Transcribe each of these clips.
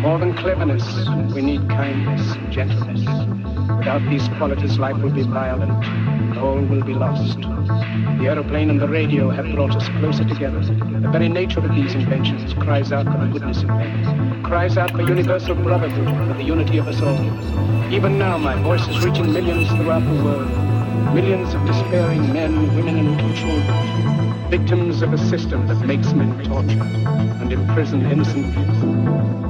More than cleverness, we need kindness and gentleness. Without these qualities, life will be violent, and all will be lost. The aeroplane and the radio have brought us closer together. The very nature of these inventions cries out for the goodness of men, cries out for universal brotherhood, for the unity of us all. Even now, my voice is reaching millions throughout the world. Millions of despairing men, women, and little children, victims of a system that makes men torture and imprison innocent people.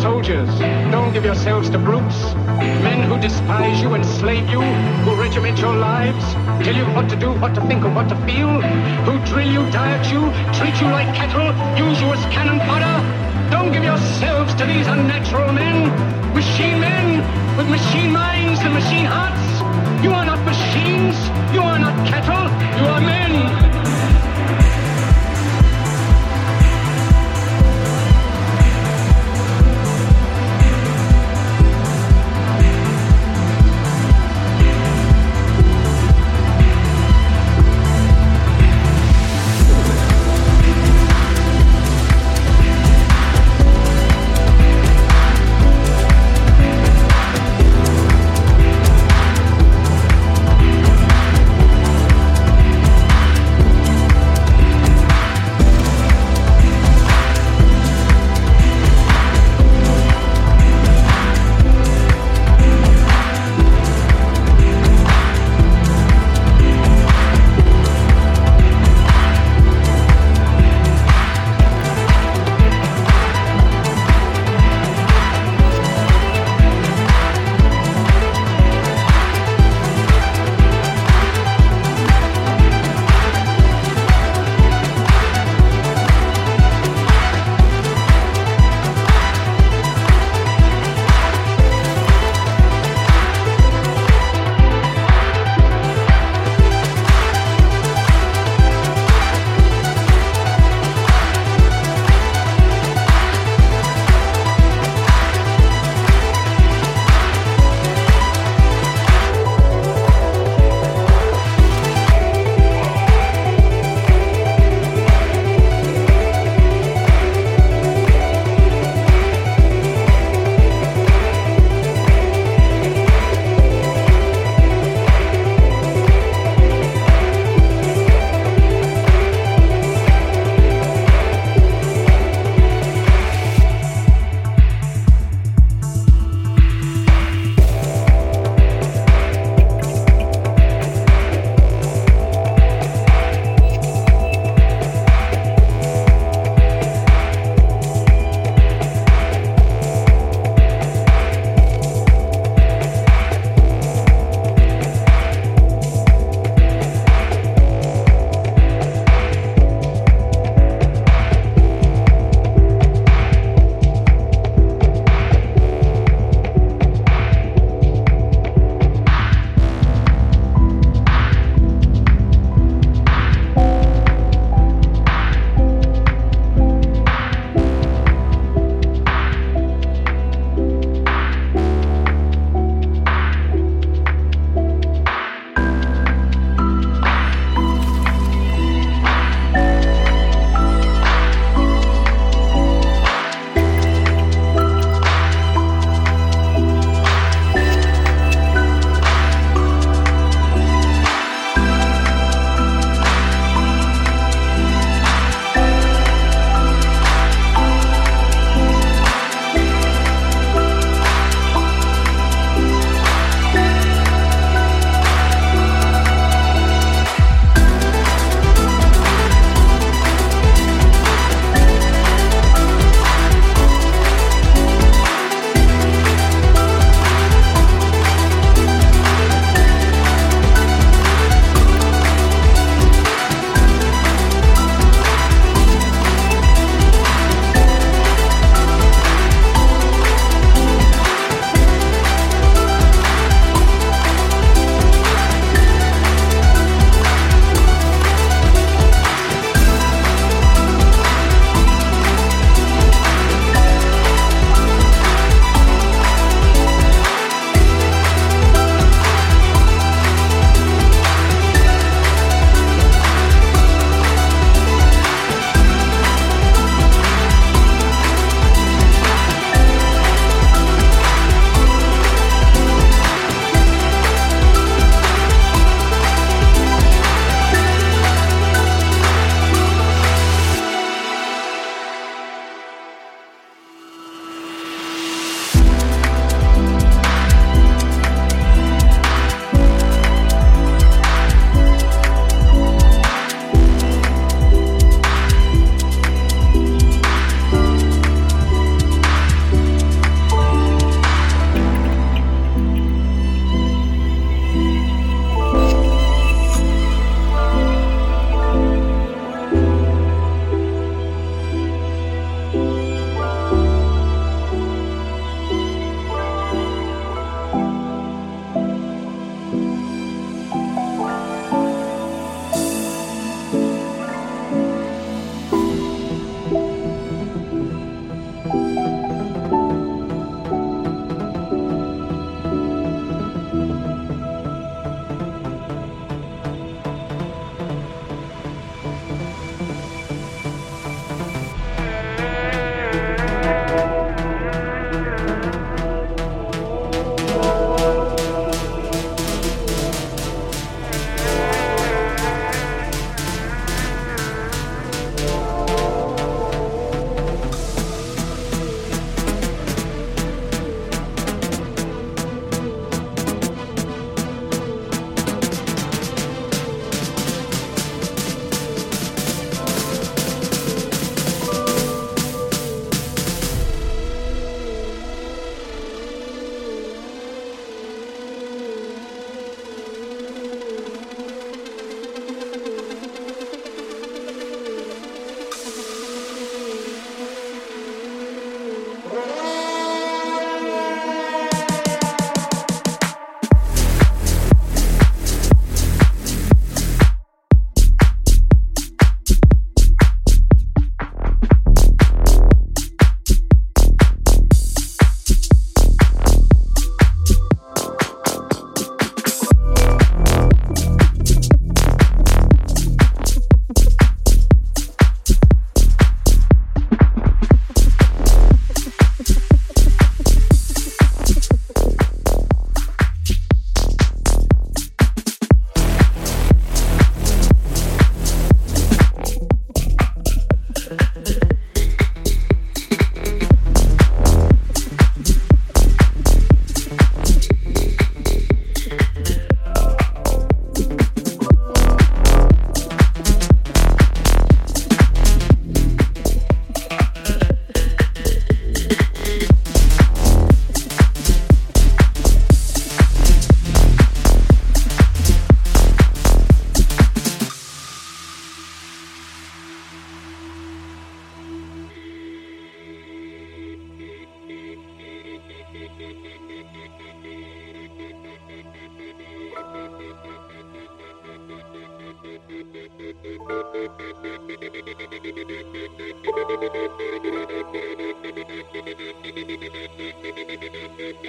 Soldiers, don't give yourselves to brutes. Men who despise you, enslave you, who regiment your lives, tell you what to do, what to think, or what to feel, who drill you, diet you, treat you like cattle, use you as cannon fodder. Don't give yourselves to these unnatural men, machine men with machine minds and machine hearts. You are not machines, you are not cattle, you are men.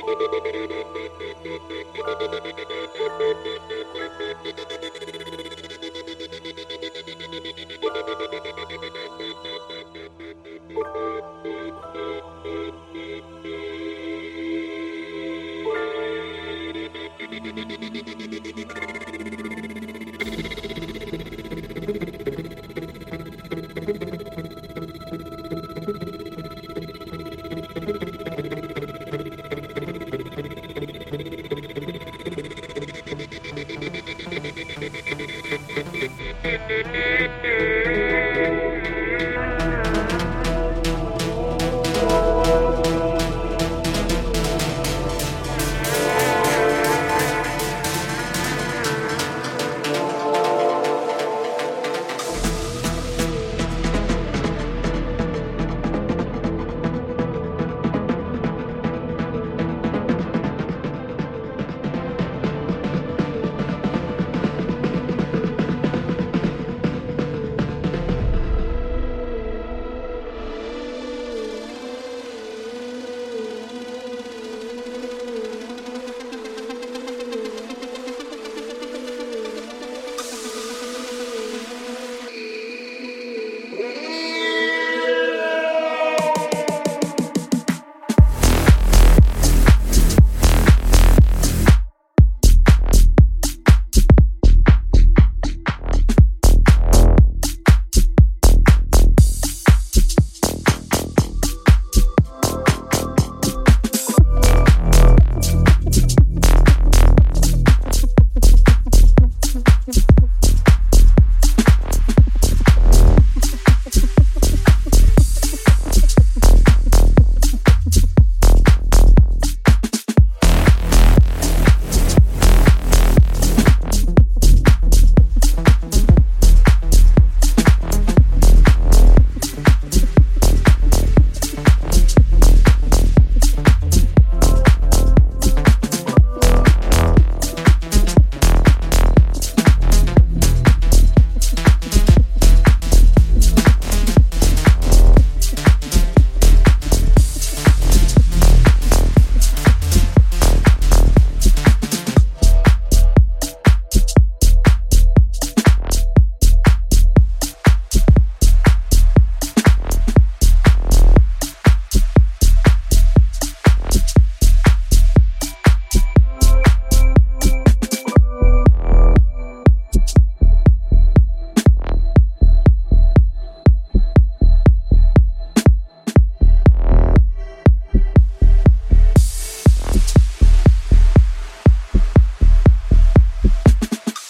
Thank you. You.